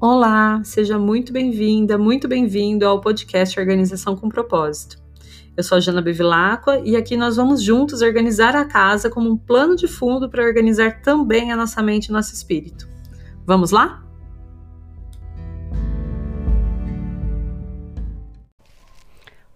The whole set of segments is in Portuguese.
Olá, seja muito bem-vinda, muito bem-vindo ao podcast Organização com Propósito. Eu sou a Jana Bevilacqua e aqui nós vamos juntos organizar a casa como um plano de fundo para organizar também a nossa mente e nosso espírito. Vamos lá?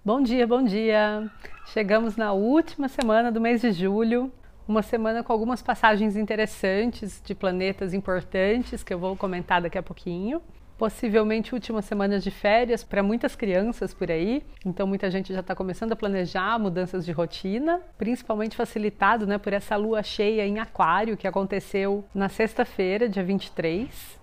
Bom dia, bom dia! Chegamos na última semana do mês de julho, uma semana com algumas passagens interessantes de planetas importantes que eu vou comentar daqui a pouquinho. Possivelmente últimas semanas de férias para muitas crianças por aí, então muita gente já está começando a planejar mudanças de rotina, principalmente facilitado né, por essa lua cheia em Aquário que aconteceu na sexta-feira, dia 23.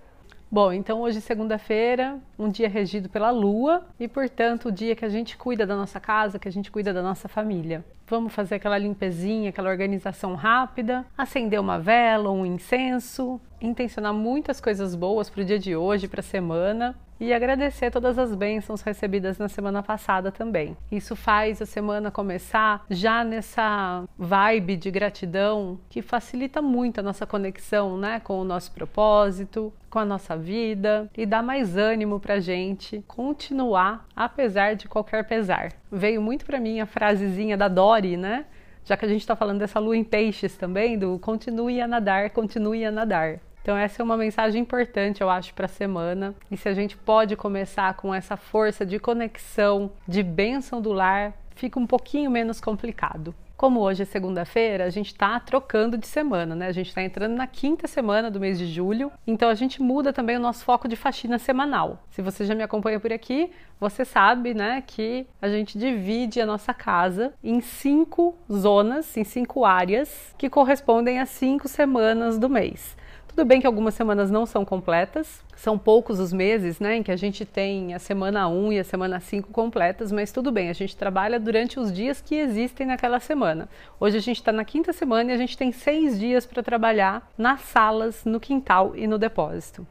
Bom, então hoje, segunda-feira, um dia regido pela lua e, portanto, o dia que a gente cuida da nossa casa, que a gente cuida da nossa família. Vamos fazer aquela limpezinha, aquela organização rápida, acender uma vela, um incenso, intencionar muitas coisas boas para o dia de hoje, para a semana e agradecer todas as bênçãos recebidas na semana passada também. Isso faz a semana começar já nessa vibe de gratidão que facilita muito a nossa conexão né, com o nosso propósito, com a nossa vida e dá mais ânimo para gente continuar apesar de qualquer pesar. Veio muito para mim a frasezinha da Né? Já que a gente está falando dessa lua em peixes também, do continue a nadar, continue a nadar. Então, essa é uma mensagem importante, eu acho, para a semana. E se a gente pode começar com essa força de conexão, de bênção do lar, fica um pouquinho menos complicado. Como hoje é segunda-feira, a gente está trocando de semana, né? A gente está entrando na quinta semana do mês de julho, então a gente muda também o nosso foco de faxina semanal. Se você já me acompanha por aqui, você sabe, né, que a gente divide a nossa casa em cinco zonas, em cinco áreas, que correspondem a cinco semanas do mês. Tudo bem que algumas semanas não são completas, são poucos os meses né, em que a gente tem a semana 1 e a semana 5 completas, mas tudo bem, a gente trabalha durante os dias que existem naquela semana. Hoje a gente está na quinta semana e a gente tem seis dias para trabalhar nas salas, no quintal e no depósito.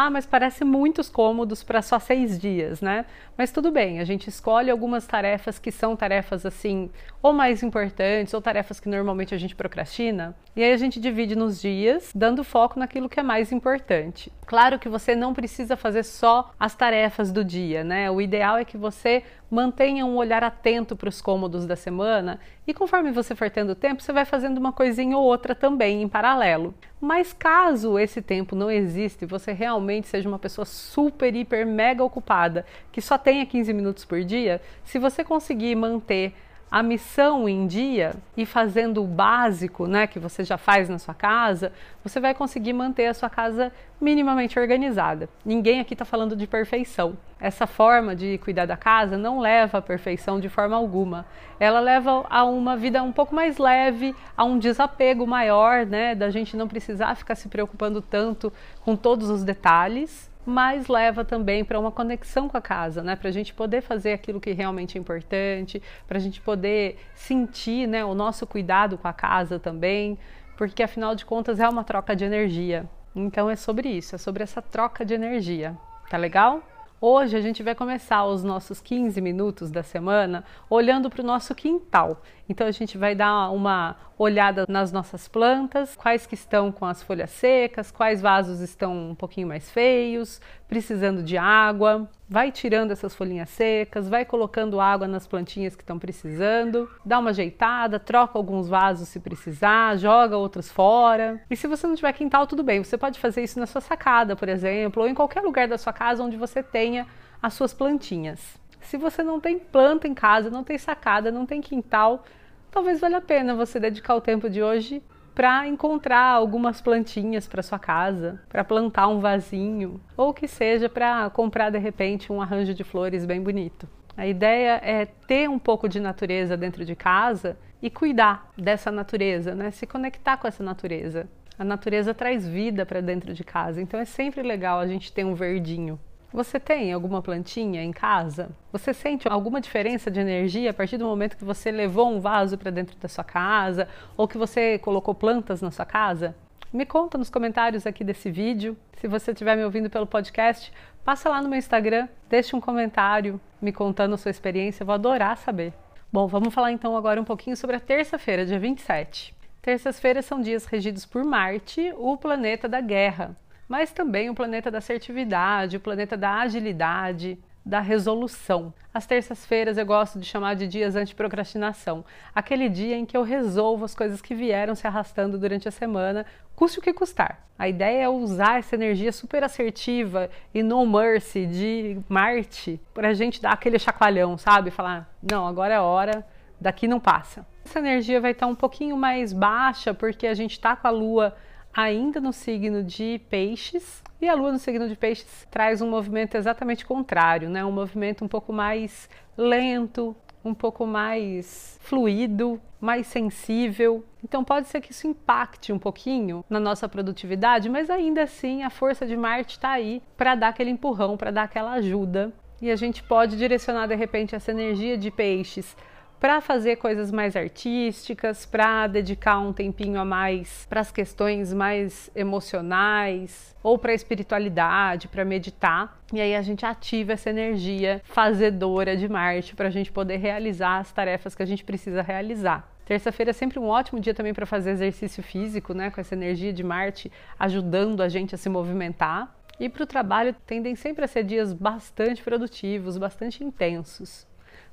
Ah, mas parece muitos cômodos para só seis dias, né? Mas tudo bem, a gente escolhe algumas tarefas que são tarefas assim, ou mais importantes, ou tarefas que normalmente a gente procrastina, e aí a gente divide nos dias, dando foco naquilo que é mais importante. Claro que você não precisa fazer só as tarefas do dia, né? O ideal é que você mantenha um olhar atento para os cômodos da semana e conforme você for tendo tempo, você vai fazendo uma coisinha ou outra também em paralelo. Mas caso esse tempo não exista e você realmente seja uma pessoa super, hiper, mega ocupada, que só tenha 15 minutos por dia, se você conseguir manter a missão em dia e fazendo o básico, né, que você já faz na sua casa, você vai conseguir manter a sua casa minimamente organizada. Ninguém aqui está falando de perfeição. Essa forma de cuidar da casa não leva à perfeição de forma alguma. Ela leva a uma vida um pouco mais leve, a um desapego maior, né, da gente não precisar ficar se preocupando tanto com todos os detalhes mas leva também para uma conexão com a casa, né? Para a gente poder fazer aquilo que realmente é importante, para a gente poder sentir né, o nosso cuidado com a casa também, porque afinal de contas é uma troca de energia. Então é sobre isso, é sobre essa troca de energia. Tá legal? Hoje a gente vai começar os nossos 15 minutos da semana olhando para o nosso quintal. Então a gente vai dar uma olhada nas nossas plantas, quais que estão com as folhas secas, quais vasos estão um pouquinho mais feios, precisando de água. Vai tirando essas folhinhas secas, vai colocando água nas plantinhas que estão precisando, dá uma ajeitada, troca alguns vasos se precisar, joga outros fora. E se você não tiver quintal, tudo bem, você pode fazer isso na sua sacada, por exemplo, ou em qualquer lugar da sua casa onde você tenha as suas plantinhas. Se você não tem planta em casa, não tem sacada, não tem quintal, talvez valha a pena você dedicar o tempo de hoje para encontrar algumas plantinhas para sua casa, para plantar um vasinho, ou que seja para comprar de repente um arranjo de flores bem bonito. A ideia é ter um pouco de natureza dentro de casa e cuidar dessa natureza, né? Se conectar com essa natureza. A natureza traz vida para dentro de casa, então é sempre legal a gente ter um verdinho. Você tem alguma plantinha em casa? Você sente alguma diferença de energia a partir do momento que você levou um vaso para dentro da sua casa ou que você colocou plantas na sua casa? Me conta nos comentários aqui desse vídeo. Se você estiver me ouvindo pelo podcast, passa lá no meu Instagram, deixe um comentário me contando a sua experiência, eu vou adorar saber. Bom, vamos falar então agora um pouquinho sobre a terça-feira, dia 27. Terças-feiras são dias regidos por Marte, o planeta da guerra. Mas também o planeta da assertividade, o planeta da agilidade, da resolução. As terças-feiras eu gosto de chamar de dias anti-procrastinação, aquele dia em que eu resolvo as coisas que vieram se arrastando durante a semana, custe o que custar. A ideia é usar essa energia super assertiva e no mercy de Marte para a gente dar aquele chacoalhão, sabe? Falar, não, agora é hora, daqui não passa. Essa energia vai estar um pouquinho mais baixa porque a gente está com a Lua ainda no signo de Peixes, e a Lua no signo de Peixes traz um movimento exatamente contrário, né? Um movimento um pouco mais lento, um pouco mais fluido, mais sensível. Então pode ser que isso impacte um pouquinho na nossa produtividade, mas ainda assim a força de Marte está aí para dar aquele empurrão, para dar aquela ajuda. E a gente pode direcionar de repente essa energia de peixes para fazer coisas mais artísticas, para dedicar um tempinho a mais para as questões mais emocionais ou para a espiritualidade, para meditar. E aí a gente ativa essa energia fazedora de Marte para a gente poder realizar as tarefas que a gente precisa realizar. Terça-feira é sempre um ótimo dia também para fazer exercício físico, né? Com essa energia de Marte ajudando a gente a se movimentar. E para o trabalho tendem sempre a ser dias bastante produtivos, bastante intensos.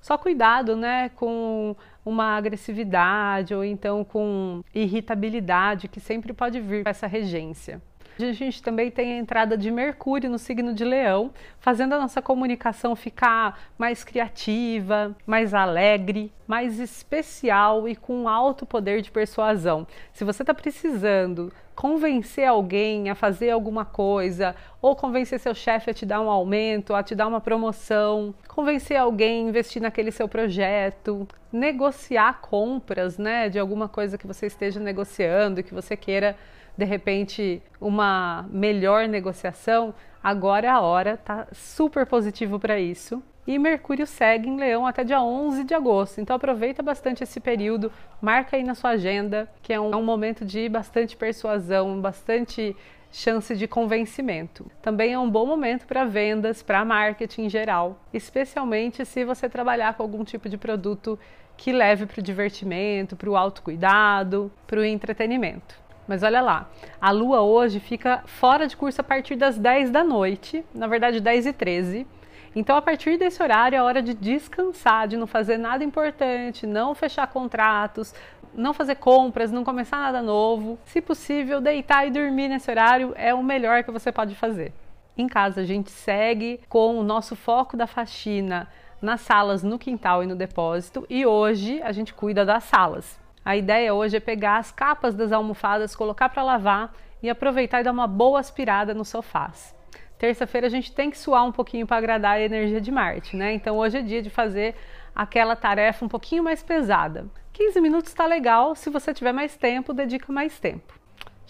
Só cuidado, né, com uma agressividade ou então com irritabilidade que sempre pode vir com essa regência. A gente também tem a entrada de Mercúrio no signo de Leão, fazendo a nossa comunicação ficar mais criativa, mais alegre, mais especial e com alto poder de persuasão. Se você está precisando convencer alguém a fazer alguma coisa, ou convencer seu chefe a te dar um aumento, a te dar uma promoção, convencer alguém a investir naquele seu projeto, negociar compras, né, de alguma coisa que você esteja negociando e que você queira de repente uma melhor negociação, agora é a hora, tá super positivo para isso. E Mercúrio segue em Leão até dia 11 de agosto, então aproveita bastante esse período, marca aí na sua agenda, que é um, é um momento de bastante persuasão, bastante chance de convencimento. Também é um bom momento para vendas, para marketing em geral, especialmente se você trabalhar com algum tipo de produto que leve para o divertimento, para o autocuidado, para o entretenimento. Mas olha lá, a lua hoje fica fora de curso a partir das 10 da noite, na verdade 10 e 13. Então, a partir desse horário é hora de descansar, de não fazer nada importante, não fechar contratos, não fazer compras, não começar nada novo. Se possível, deitar e dormir nesse horário é o melhor que você pode fazer. Em casa, a gente segue com o nosso foco da faxina nas salas, no quintal e no depósito, e hoje a gente cuida das salas. A ideia hoje é pegar as capas das almofadas, colocar para lavar e aproveitar e dar uma boa aspirada nos sofás. Terça-feira a gente tem que suar um pouquinho para agradar a energia de Marte, né? Então hoje é dia de fazer aquela tarefa um pouquinho mais pesada. 15 minutos está legal, se você tiver mais tempo, dedica mais tempo.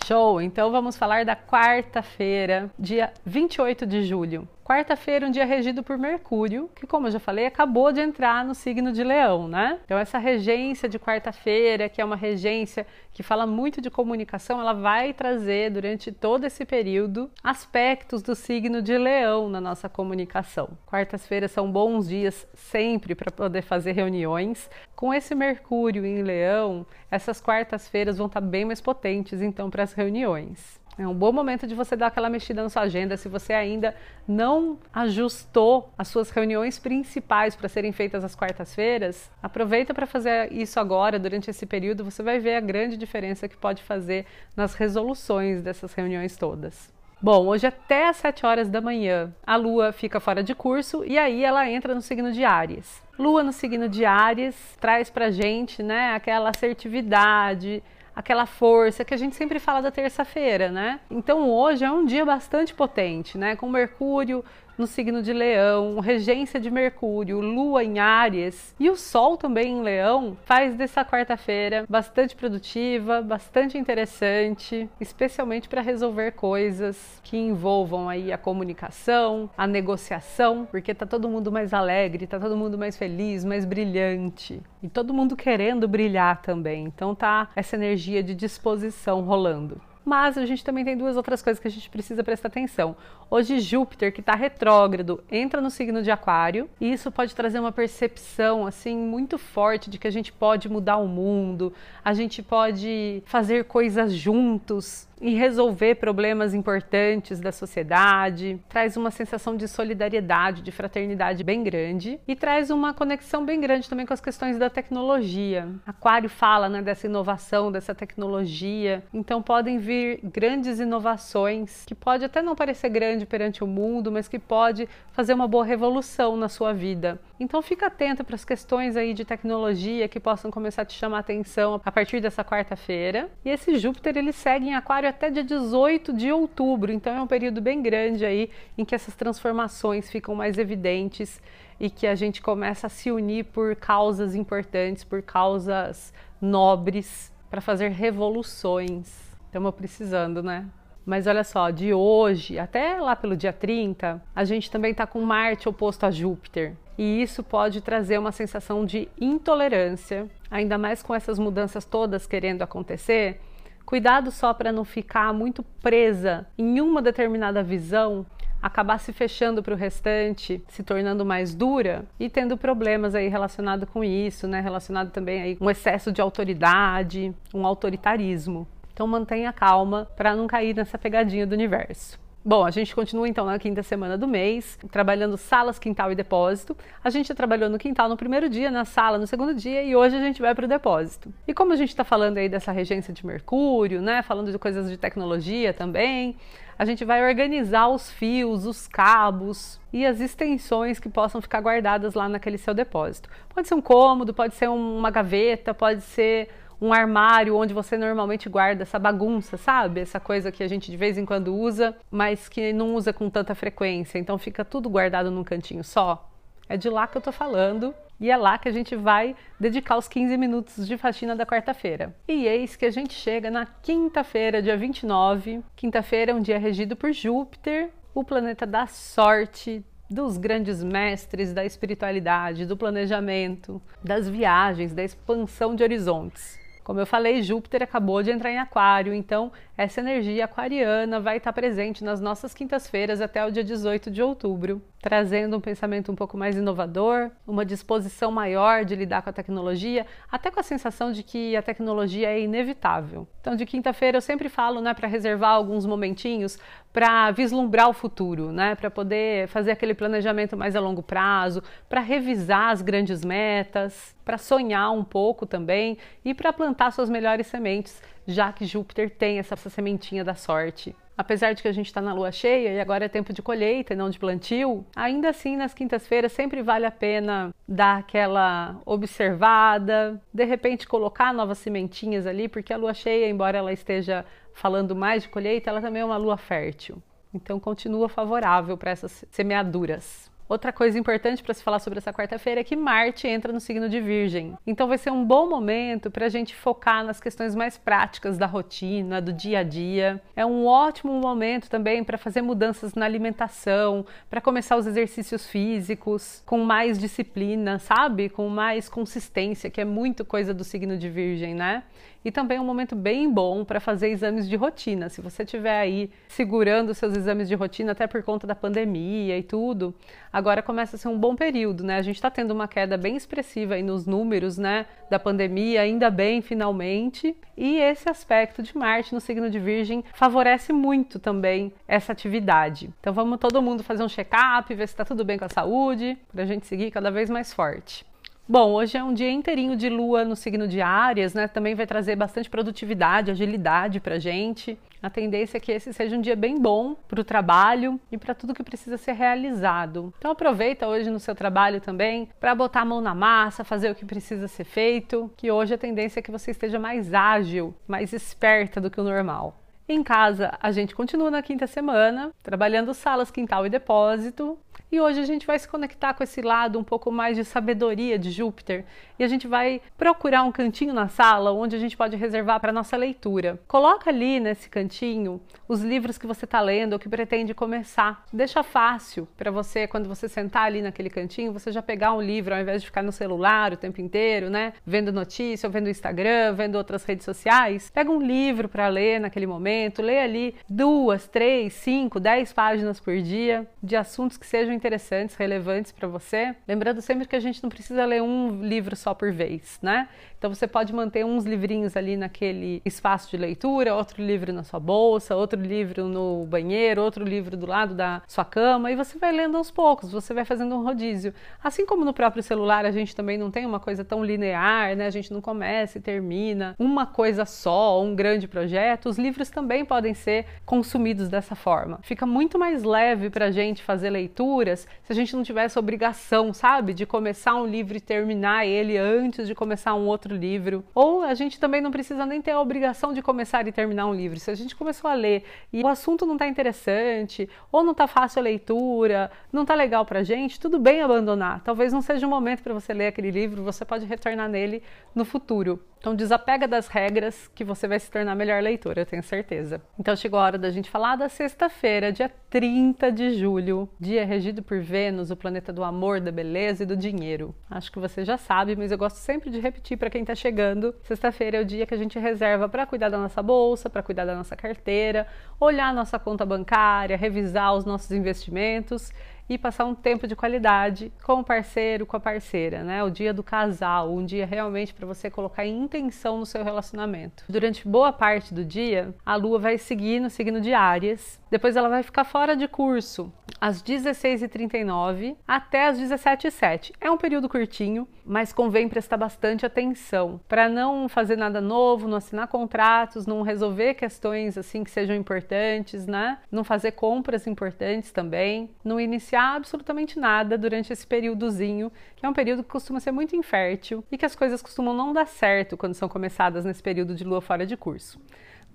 Show! Então vamos falar da quarta-feira, dia 28 de julho. Quarta-feira, um dia regido por Mercúrio, que, como eu já falei, acabou de entrar no signo de Leão, né? Então, essa regência de quarta-feira, que é uma regência que fala muito de comunicação, ela vai trazer durante todo esse período aspectos do signo de Leão na nossa comunicação. Quartas-feiras são bons dias sempre para poder fazer reuniões. Com esse Mercúrio em Leão, essas quartas-feiras vão estar bem mais potentes, então, para as reuniões. É um bom momento de você dar aquela mexida na sua agenda. Se você ainda não ajustou as suas reuniões principais para serem feitas às quartas-feiras, aproveita para fazer isso agora, durante esse período. Você vai ver a grande diferença que pode fazer nas resoluções dessas reuniões todas. Bom, hoje até às 7 horas da manhã a Lua fica fora de curso e aí ela entra no signo de Áries. Lua no signo de Áries traz pra gente, né, aquela assertividade, aquela força que a gente sempre fala da terça-feira, né? Então hoje é um dia bastante potente, né? Com Mercúrio no signo de Leão, regência de Mercúrio, Lua em Áries e o Sol também em Leão, faz dessa quarta-feira bastante produtiva, bastante interessante, especialmente para resolver coisas que envolvam aí a comunicação, a negociação, porque tá todo mundo mais alegre, tá todo mundo mais feliz, mais brilhante e todo mundo querendo brilhar também. Então tá essa energia de disposição rolando. Mas a gente também tem duas outras coisas que a gente precisa prestar atenção. Hoje, Júpiter, que está retrógrado, entra no signo de Aquário, e isso pode trazer uma percepção assim muito forte de que a gente pode mudar o mundo, a gente pode fazer coisas juntos, e resolver problemas importantes da sociedade, traz uma sensação de solidariedade, de fraternidade bem grande e traz uma conexão bem grande também com as questões da tecnologia. Aquário fala né, dessa inovação, dessa tecnologia, então podem vir grandes inovações que pode até não parecer grande perante o mundo, mas que pode fazer uma boa revolução na sua vida. Então fica atento para as questões aí de tecnologia que possam começar a te chamar a atenção a partir dessa quarta-feira. E esse Júpiter ele segue em Aquário até dia 18 de outubro, então é um período bem grande aí em que essas transformações ficam mais evidentes e que a gente começa a se unir por causas importantes, por causas nobres para fazer revoluções. Estamos precisando, né? Mas olha só, de hoje até lá pelo dia 30, a gente também está com Marte oposto a Júpiter. E isso pode trazer uma sensação de intolerância, ainda mais com essas mudanças todas querendo acontecer. Cuidado só para não ficar muito presa em uma determinada visão, acabar se fechando para o restante, se tornando mais dura e tendo problemas aí relacionado com isso, né? Relacionado também aí um excesso de autoridade, um autoritarismo. Então mantenha calma para não cair nessa pegadinha do universo. Bom, a gente continua então na quinta semana do mês, trabalhando salas, quintal e depósito. A gente trabalhou no quintal no primeiro dia, na sala no segundo dia e hoje a gente vai para o depósito. E como a gente está falando aí dessa regência de Mercúrio, né, falando de coisas de tecnologia também, a gente vai organizar os fios, os cabos e as extensões que possam ficar guardadas lá naquele seu depósito. Pode ser um cômodo, pode ser uma gaveta, pode ser um armário onde você normalmente guarda essa bagunça, sabe? Essa coisa que a gente de vez em quando usa, mas que não usa com tanta frequência. Então fica tudo guardado num cantinho só. É de lá que eu tô falando. E é lá que a gente vai dedicar os 15 minutos de faxina da quarta-feira. E eis que a gente chega na quinta-feira, dia 29. Quinta-feira é um dia regido por Júpiter, o planeta da sorte, dos grandes mestres da espiritualidade, do planejamento, das viagens, da expansão de horizontes. Como eu falei, Júpiter acabou de entrar em Aquário, então essa energia aquariana vai estar presente nas nossas quintas-feiras até o dia 18 de outubro, trazendo um pensamento um pouco mais inovador, uma disposição maior de lidar com a tecnologia, até com a sensação de que a tecnologia é inevitável. Então, de quinta-feira eu sempre falo, né, para reservar alguns momentinhos para vislumbrar o futuro, né, para poder fazer aquele planejamento mais a longo prazo, para revisar as grandes metas, para sonhar um pouco também e para plantar suas melhores sementes já que Júpiter tem essa, essa sementinha da sorte. Apesar de que a gente está na lua cheia e agora é tempo de colheita e não de plantio, ainda assim nas quintas-feiras sempre vale a pena dar aquela observada, de repente colocar novas sementinhas ali, porque a lua cheia, embora ela esteja falando mais de colheita, ela também é uma lua fértil. Então continua favorável para essas semeaduras. Outra coisa importante para se falar sobre essa quarta-feira é que Marte entra no signo de Virgem. Então vai ser um bom momento para a gente focar nas questões mais práticas da rotina, do dia a dia. É um ótimo momento também para fazer mudanças na alimentação, para começar os exercícios físicos com mais disciplina, sabe? Com mais consistência, que é muito coisa do signo de Virgem, né? E também é um momento bem bom para fazer exames de rotina. Se você estiver aí segurando seus exames de rotina, até por conta da pandemia e tudo, agora começa a ser um bom período, né? A gente está tendo uma queda bem expressiva aí nos números, né, da pandemia, ainda bem, finalmente. E esse aspecto de Marte no signo de Virgem favorece muito também essa atividade. Então vamos todo mundo fazer um check-up, ver se está tudo bem com a saúde, para a gente seguir cada vez mais forte. Bom, hoje é um dia inteirinho de lua no signo de Áries, né? Também vai trazer bastante produtividade, agilidade pra gente. A tendência é que esse seja um dia bem bom para o trabalho e para tudo que precisa ser realizado. Então aproveita hoje no seu trabalho também para botar a mão na massa, fazer o que precisa ser feito, que hoje a tendência é que você esteja mais ágil, mais esperta do que o normal. Em casa, a gente continua na quinta semana, trabalhando salas, quintal e depósito. E hoje a gente vai se conectar com esse lado um pouco mais de sabedoria de Júpiter e a gente vai procurar um cantinho na sala onde a gente pode reservar para nossa leitura. Coloca ali nesse cantinho os livros que você está lendo ou que pretende começar. Deixa fácil para você quando você sentar ali naquele cantinho, você já pegar um livro ao invés de ficar no celular o tempo inteiro, né? Vendo notícia, ou vendo Instagram, vendo outras redes sociais. Pega um livro para ler naquele momento, lê ali duas, três, cinco, dez páginas por dia de assuntos que sejam interessantes, relevantes para você. Lembrando sempre que a gente não precisa ler um livro só por vez, né? Então você pode manter uns livrinhos ali naquele espaço de leitura, outro livro na sua bolsa, outro livro no banheiro, outro livro do lado da sua cama e você vai lendo aos poucos, você vai fazendo um rodízio. Assim como no próprio celular a gente também não tem uma coisa tão linear, né? A gente não começa e termina uma coisa só, um grande projeto. Os livros também podem ser consumidos dessa forma. Fica muito mais leve para a gente fazer leituras se a gente não tivesse obrigação, sabe, de começar um livro e terminar ele antes de começar um outro livro. Ou a gente também não precisa nem ter a obrigação de começar e terminar um livro. Se a gente começou a ler e o assunto não está interessante, ou não está fácil a leitura, não está legal para gente, tudo bem abandonar. Talvez não seja o momento para você ler aquele livro, você pode retornar nele no futuro. Então desapega das regras que você vai se tornar melhor leitor, eu tenho certeza. Então chegou a hora da gente falar da sexta-feira, dia 30 de julho, dia regido por Vênus, o planeta do amor, da beleza e do dinheiro. Acho que você já sabe, mas eu gosto sempre de repetir para quem está chegando. Sexta-feira é o dia que a gente reserva para cuidar da nossa bolsa, para cuidar da nossa carteira, olhar a nossa conta bancária, revisar os nossos investimentos e passar um tempo de qualidade com o parceiro, com a parceira, né? O dia do casal, um dia realmente para você colocar intenção no seu relacionamento. Durante boa parte do dia, a lua vai seguir no signo de Áries, depois ela vai ficar fora de curso às 16h39 até às 17h07. É um período curtinho, mas convém prestar bastante atenção para não fazer nada novo, não assinar contratos, não resolver questões assim que sejam importantes, né? Não fazer compras importantes também, não iniciar absolutamente nada durante esse períodozinho, que é um período que costuma ser muito infértil e que as coisas costumam não dar certo quando são começadas nesse período de lua fora de curso.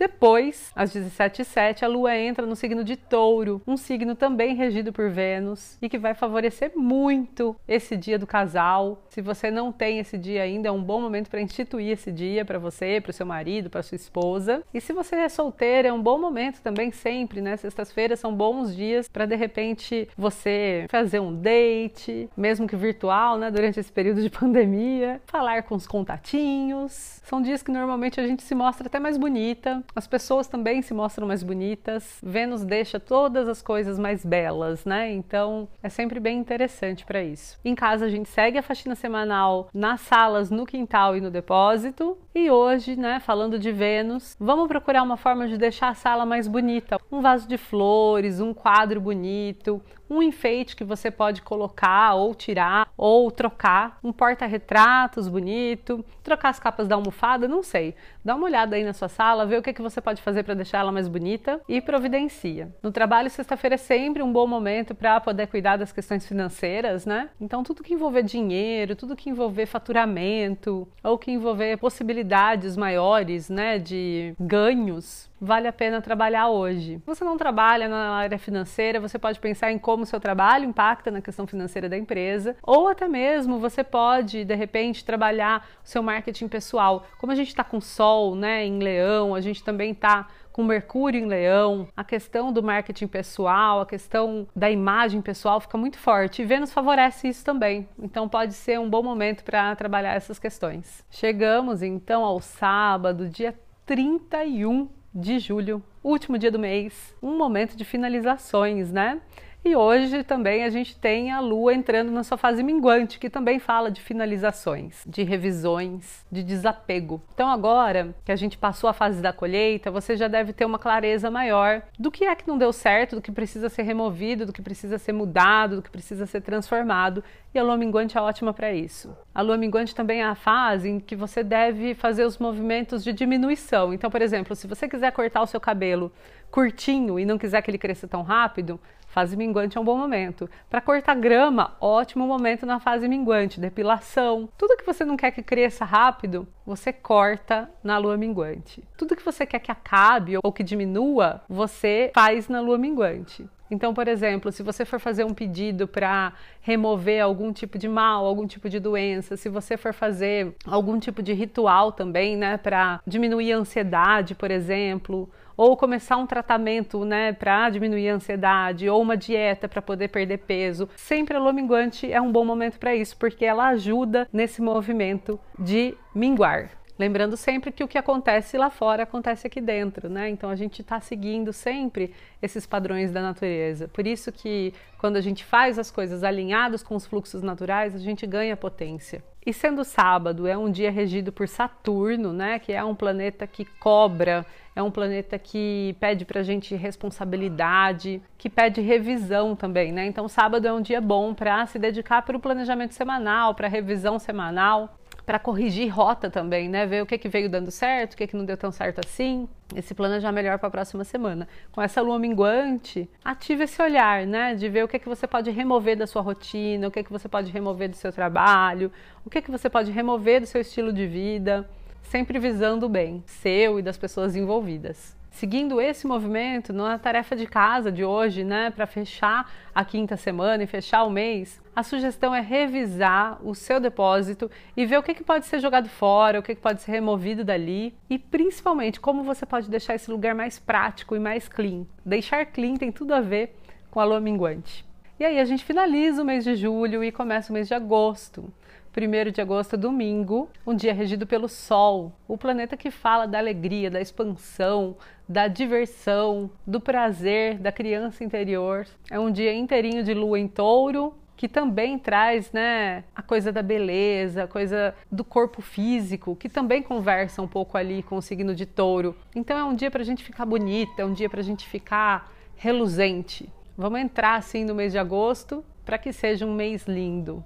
Depois, às 17h07, a Lua entra no signo de Touro, um signo também regido por Vênus e que vai favorecer muito esse dia do casal. Se você não tem esse dia ainda, é um bom momento para instituir esse dia para você, para o seu marido, para sua esposa. E se você é solteira, é um bom momento também sempre, né? Sextas-feiras são bons dias para de repente você fazer um date, mesmo que virtual, né, durante esse período de pandemia, falar com os contatinhos. São dias que normalmente a gente se mostra até mais bonita, as pessoas também se mostram mais bonitas. Vênus deixa todas as coisas mais belas, né? Então é sempre bem interessante para isso. Em casa a gente segue a faxina semanal nas salas, no quintal e no depósito. E hoje, né, falando de Vênus, vamos procurar uma forma de deixar a sala mais bonita. Um vaso de flores, um quadro bonito, um enfeite que você pode colocar ou tirar ou trocar, um porta-retratos bonito, trocar as capas da almofada, não sei. Dá uma olhada aí na sua sala, vê o que, que você pode fazer para deixar ela mais bonita e providencia. No trabalho, sexta-feira é sempre um bom momento para poder cuidar das questões financeiras, né? Então, tudo que envolver dinheiro, tudo que envolver faturamento ou que envolver possibilidades maiores, né, de ganhos, vale a pena trabalhar hoje. Se você não trabalha na área financeira, você pode pensar em como o seu trabalho impacta na questão financeira da empresa, ou até mesmo você pode, de repente, trabalhar o seu marketing pessoal. Como a gente está com Sol né, em Leão, a gente também está com Mercúrio em Leão, a questão do marketing pessoal, a questão da imagem pessoal fica muito forte. E Vênus favorece isso também. Então pode ser um bom momento para trabalhar essas questões. Chegamos então ao sábado, dia 31 de julho, último dia do mês, um momento de finalizações, né? E hoje também a gente tem a Lua entrando na sua fase minguante, que também fala de finalizações, de revisões, de desapego. Então, agora que a gente passou a fase da colheita, você já deve ter uma clareza maior do que é que não deu certo, do que precisa ser removido, do que precisa ser mudado, do que precisa ser transformado. E a Lua minguante é ótima para isso. A Lua minguante também é a fase em que você deve fazer os movimentos de diminuição. Então, por exemplo, se você quiser cortar o seu cabelo curtinho e não quiser que ele cresça tão rápido, Fase minguante é um bom momento. Para cortar grama, ótimo momento na fase minguante. Depilação. Tudo que você não quer que cresça rápido, você corta na lua minguante. Tudo que você quer que acabe ou que diminua, você faz na lua minguante. Então, por exemplo, se você for fazer um pedido para remover algum tipo de mal, algum tipo de doença, se você for fazer algum tipo de ritual também, né, para diminuir a ansiedade, por exemplo, ou começar um tratamento, né, para diminuir a ansiedade, ou uma dieta para poder perder peso, sempre a lua minguante é um bom momento para isso, porque ela ajuda nesse movimento de minguar. Lembrando sempre que o que acontece lá fora acontece aqui dentro, né? Então a gente está seguindo sempre esses padrões da natureza. Por isso que quando a gente faz as coisas alinhadas com os fluxos naturais, a gente ganha potência. E sendo sábado, é um dia regido por Saturno, né? Que é um planeta que cobra, é um planeta que pede para a gente responsabilidade, que pede revisão também, né? Então sábado é um dia bom para se dedicar para o planejamento semanal, para revisão semanal para corrigir rota também, né? Ver o que, que veio dando certo, o que, que não deu tão certo assim. Esse plano é já melhor para a próxima semana. Com essa lua minguante, ative esse olhar, né? De ver o que, que você pode remover da sua rotina, o que, que você pode remover do seu trabalho, o que, que você pode remover do seu estilo de vida, sempre visando o bem seu e das pessoas envolvidas seguindo esse movimento na tarefa de casa de hoje, né, para fechar a quinta semana e fechar o mês, a sugestão é revisar o seu depósito e ver o que, que pode ser jogado fora, o que, que pode ser removido dali e principalmente como você pode deixar esse lugar mais prático e mais clean. Deixar clean tem tudo a ver com a lua minguante. E aí a gente finaliza o mês de julho e começa o mês de agosto. 1 de agosto, domingo, um dia regido pelo Sol, o planeta que fala da alegria, da expansão, da diversão, do prazer, da criança interior. É um dia inteirinho de lua em touro, que também traz né, a coisa da beleza, a coisa do corpo físico, que também conversa um pouco ali com o signo de touro. Então é um dia para a gente ficar bonita, é um dia para a gente ficar reluzente. Vamos entrar assim no mês de agosto para que seja um mês lindo.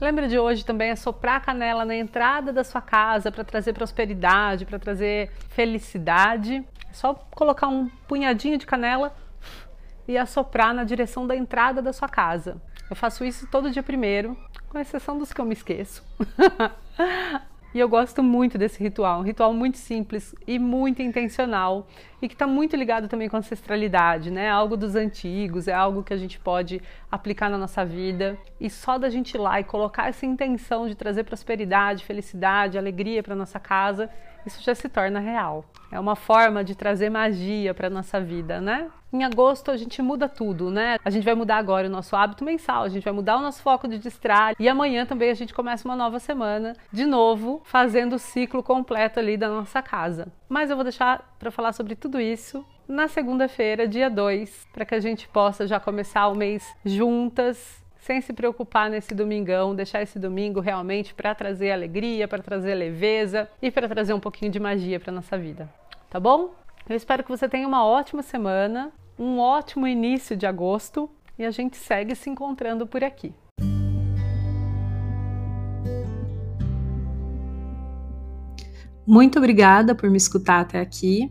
Lembra de hoje também é soprar a canela na entrada da sua casa para trazer prosperidade, para trazer felicidade. É só colocar um punhadinho de canela e assoprar na direção da entrada da sua casa. Eu faço isso todo dia primeiro, com exceção dos que eu me esqueço. E eu gosto muito desse ritual, um ritual muito simples e muito intencional e que está muito ligado também com a ancestralidade, né? Algo dos antigos, é algo que a gente pode aplicar na nossa vida e só da gente ir lá e colocar essa intenção de trazer prosperidade, felicidade, alegria para nossa casa, isso já se torna real. É uma forma de trazer magia para nossa vida, né? Em agosto a gente muda tudo, né? A gente vai mudar agora o nosso hábito mensal, a gente vai mudar o nosso foco de distrair e amanhã também a gente começa uma nova semana, de novo, fazendo o ciclo completo ali da nossa casa. Mas eu vou deixar para falar sobre tudo isso na segunda-feira, dia 2, para que a gente possa já começar o mês juntas, sem se preocupar nesse domingão, deixar esse domingo realmente para trazer alegria, para trazer leveza e para trazer um pouquinho de magia para nossa vida. Tá bom? Eu espero que você tenha uma ótima semana, um ótimo início de agosto e a gente segue se encontrando por aqui. Muito obrigada por me escutar até aqui.